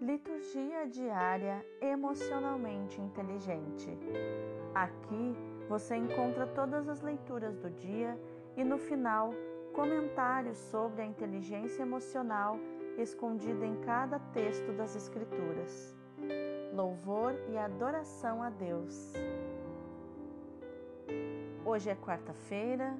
Liturgia diária emocionalmente inteligente. Aqui você encontra todas as leituras do dia e no final comentários sobre a inteligência emocional escondida em cada texto das Escrituras. Louvor e adoração a Deus. Hoje é quarta-feira,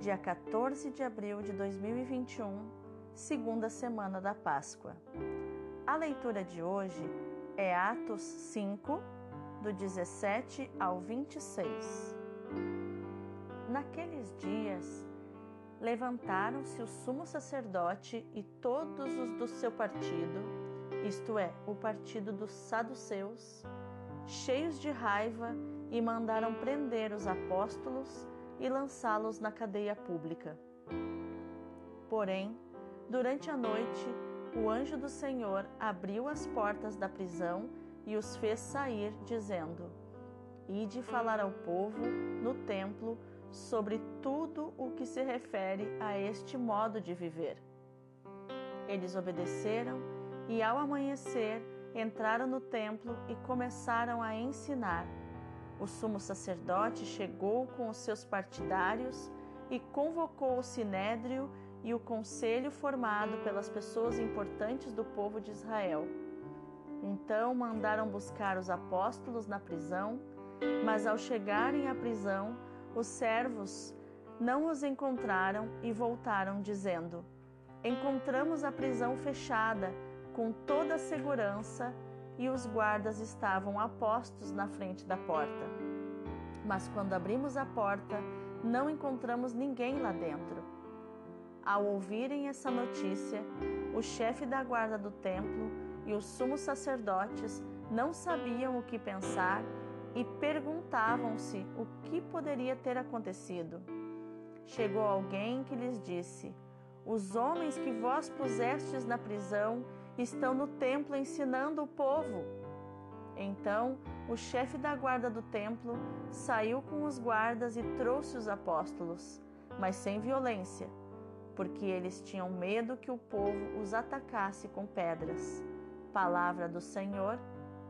dia 14 de abril de 2021, segunda semana da Páscoa. A leitura de hoje é Atos 5, do 17 ao 26. Naqueles dias, levantaram-se o sumo sacerdote e todos os do seu partido, isto é, o partido dos saduceus, cheios de raiva, e mandaram prender os apóstolos e lançá-los na cadeia pública. Porém, durante a noite, o anjo do Senhor abriu as portas da prisão e os fez sair, dizendo: Ide falar ao povo no templo sobre tudo o que se refere a este modo de viver. Eles obedeceram e, ao amanhecer, entraram no templo e começaram a ensinar. O sumo sacerdote chegou com os seus partidários e convocou o sinédrio e o conselho formado pelas pessoas importantes do povo de Israel. Então mandaram buscar os apóstolos na prisão, mas ao chegarem à prisão, os servos não os encontraram e voltaram, dizendo: Encontramos a prisão fechada, com toda a segurança, e os guardas estavam apostos na frente da porta. Mas quando abrimos a porta, não encontramos ninguém lá dentro. Ao ouvirem essa notícia, o chefe da guarda do templo e os sumos sacerdotes não sabiam o que pensar e perguntavam-se o que poderia ter acontecido. Chegou alguém que lhes disse: Os homens que vós pusestes na prisão estão no templo ensinando o povo. Então o chefe da guarda do templo saiu com os guardas e trouxe os apóstolos, mas sem violência, porque eles tinham medo que o povo os atacasse com pedras. Palavra do Senhor,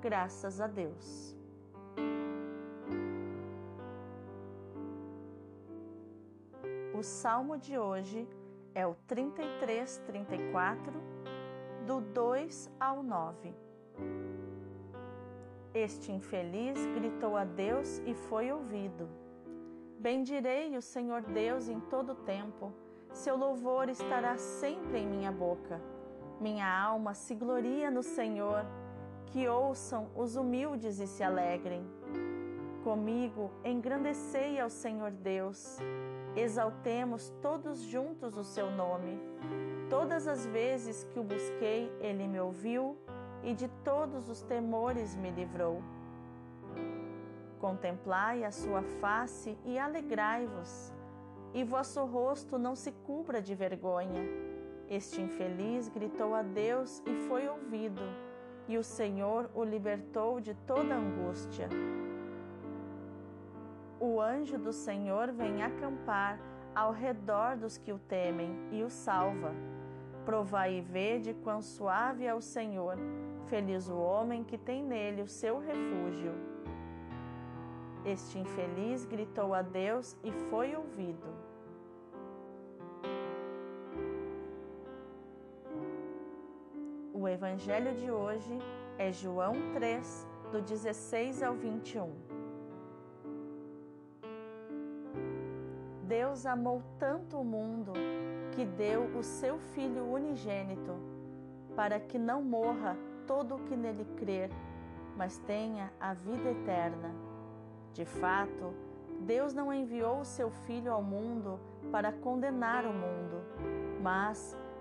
graças a Deus. O salmo de hoje é o 33, 34, do 2 ao 9. Este infeliz gritou a Deus e foi ouvido. Bendirei o Senhor Deus em todo o tempo, seu louvor estará sempre em minha boca. Minha alma se gloria no Senhor, que ouçam os humildes e se alegrem. Comigo engrandecei ao Senhor Deus Exaltemos todos juntos o seu nome. Todas as vezes que o busquei, ele me ouviu e de todos os temores me livrou. Contemplai a sua face e alegrai-vos, e vosso rosto não se cubra de vergonha. Este infeliz gritou a Deus e foi ouvido, e o Senhor o libertou de toda angústia o anjo do Senhor vem acampar ao redor dos que o temem e o salva. Provai e vede quão suave é o Senhor, feliz o homem que tem nele o seu refúgio. Este infeliz gritou a Deus e foi ouvido. O evangelho de hoje é João 3, do 16 ao 21. Deus amou tanto o mundo que deu o seu Filho unigênito, para que não morra todo o que nele crer, mas tenha a vida eterna. De fato, Deus não enviou o seu Filho ao mundo para condenar o mundo, mas para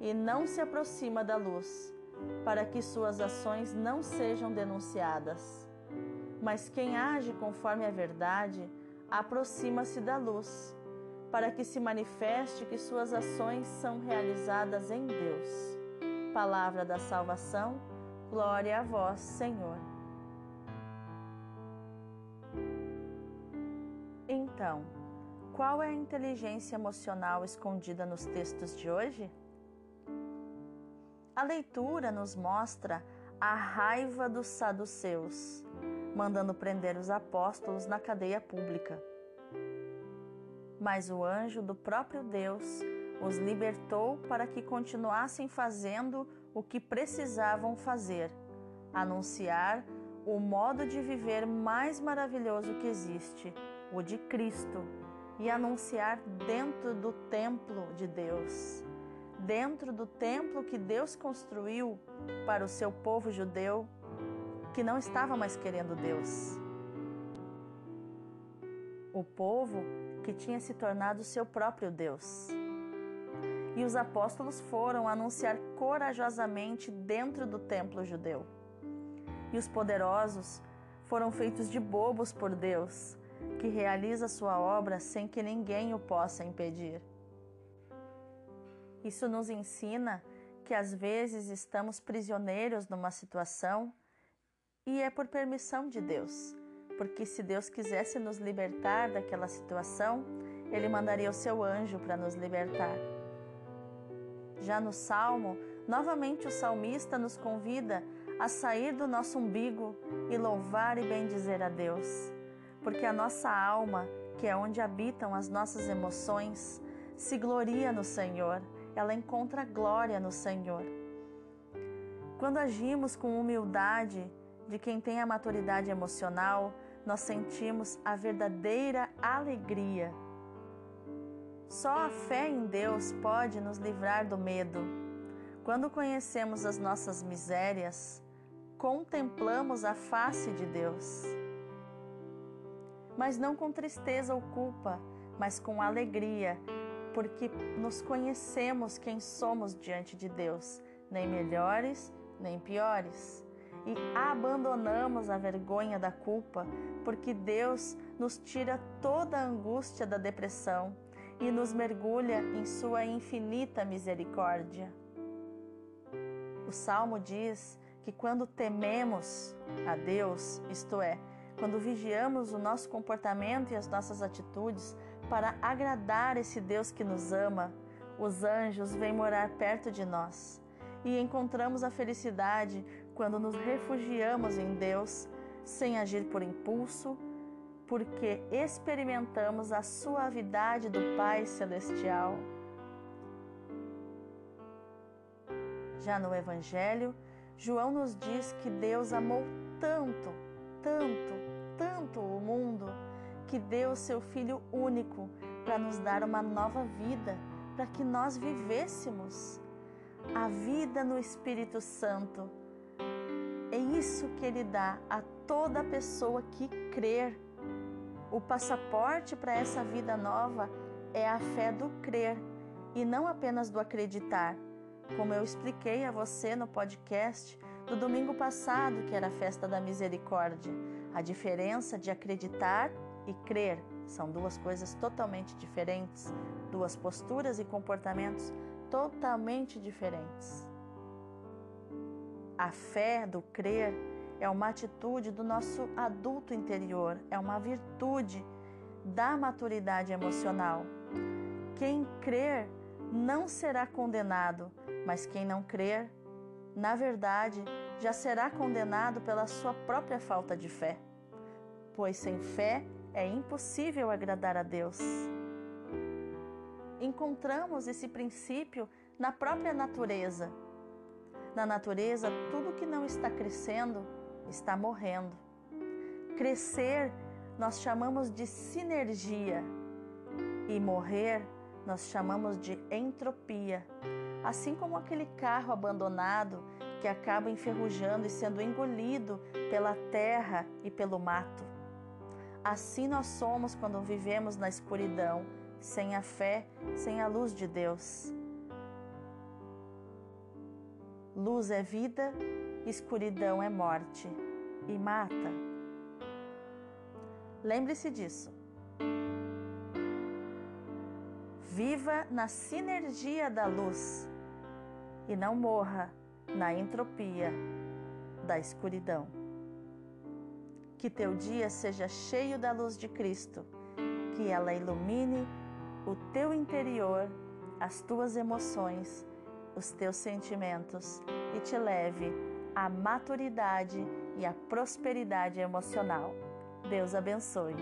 e não se aproxima da luz, para que suas ações não sejam denunciadas. Mas quem age conforme a verdade aproxima-se da luz, para que se manifeste que suas ações são realizadas em Deus. Palavra da salvação, glória a vós, Senhor. Então, qual é a inteligência emocional escondida nos textos de hoje? A leitura nos mostra a raiva dos saduceus, mandando prender os apóstolos na cadeia pública. Mas o anjo do próprio Deus os libertou para que continuassem fazendo o que precisavam fazer: anunciar o modo de viver mais maravilhoso que existe, o de Cristo, e anunciar dentro do templo de Deus dentro do templo que Deus construiu para o seu povo judeu, que não estava mais querendo Deus. O povo que tinha se tornado seu próprio Deus. E os apóstolos foram anunciar corajosamente dentro do templo judeu. E os poderosos foram feitos de bobos por Deus, que realiza sua obra sem que ninguém o possa impedir. Isso nos ensina que às vezes estamos prisioneiros numa situação e é por permissão de Deus, porque se Deus quisesse nos libertar daquela situação, ele mandaria o seu anjo para nos libertar. Já no salmo, novamente o salmista nos convida a sair do nosso umbigo e louvar e bendizer a Deus, porque a nossa alma, que é onde habitam as nossas emoções, se gloria no Senhor ela encontra glória no Senhor. Quando agimos com humildade de quem tem a maturidade emocional, nós sentimos a verdadeira alegria. Só a fé em Deus pode nos livrar do medo. Quando conhecemos as nossas misérias, contemplamos a face de Deus. Mas não com tristeza ou culpa, mas com alegria, porque nos conhecemos quem somos diante de Deus, nem melhores nem piores. E abandonamos a vergonha da culpa, porque Deus nos tira toda a angústia da depressão e nos mergulha em Sua infinita misericórdia. O salmo diz que quando tememos a Deus, isto é, quando vigiamos o nosso comportamento e as nossas atitudes, para agradar esse Deus que nos ama, os anjos vêm morar perto de nós e encontramos a felicidade quando nos refugiamos em Deus sem agir por impulso, porque experimentamos a suavidade do Pai Celestial. Já no Evangelho, João nos diz que Deus amou tanto, tanto, que deu o seu Filho único para nos dar uma nova vida, para que nós vivêssemos a vida no Espírito Santo. É isso que Ele dá a toda pessoa que crer. O passaporte para essa vida nova é a fé do crer e não apenas do acreditar. Como eu expliquei a você no podcast do domingo passado, que era a festa da misericórdia, a diferença de acreditar e crer são duas coisas totalmente diferentes, duas posturas e comportamentos totalmente diferentes. A fé do crer é uma atitude do nosso adulto interior, é uma virtude da maturidade emocional. Quem crer não será condenado, mas quem não crer, na verdade, já será condenado pela sua própria falta de fé. Pois sem fé é impossível agradar a Deus. Encontramos esse princípio na própria natureza. Na natureza, tudo que não está crescendo está morrendo. Crescer nós chamamos de sinergia e morrer nós chamamos de entropia. Assim como aquele carro abandonado que acaba enferrujando e sendo engolido pela terra e pelo mato. Assim nós somos quando vivemos na escuridão, sem a fé, sem a luz de Deus. Luz é vida, escuridão é morte e mata. Lembre-se disso. Viva na sinergia da luz e não morra na entropia da escuridão. Que teu dia seja cheio da luz de Cristo, que ela ilumine o teu interior, as tuas emoções, os teus sentimentos e te leve à maturidade e à prosperidade emocional. Deus abençoe.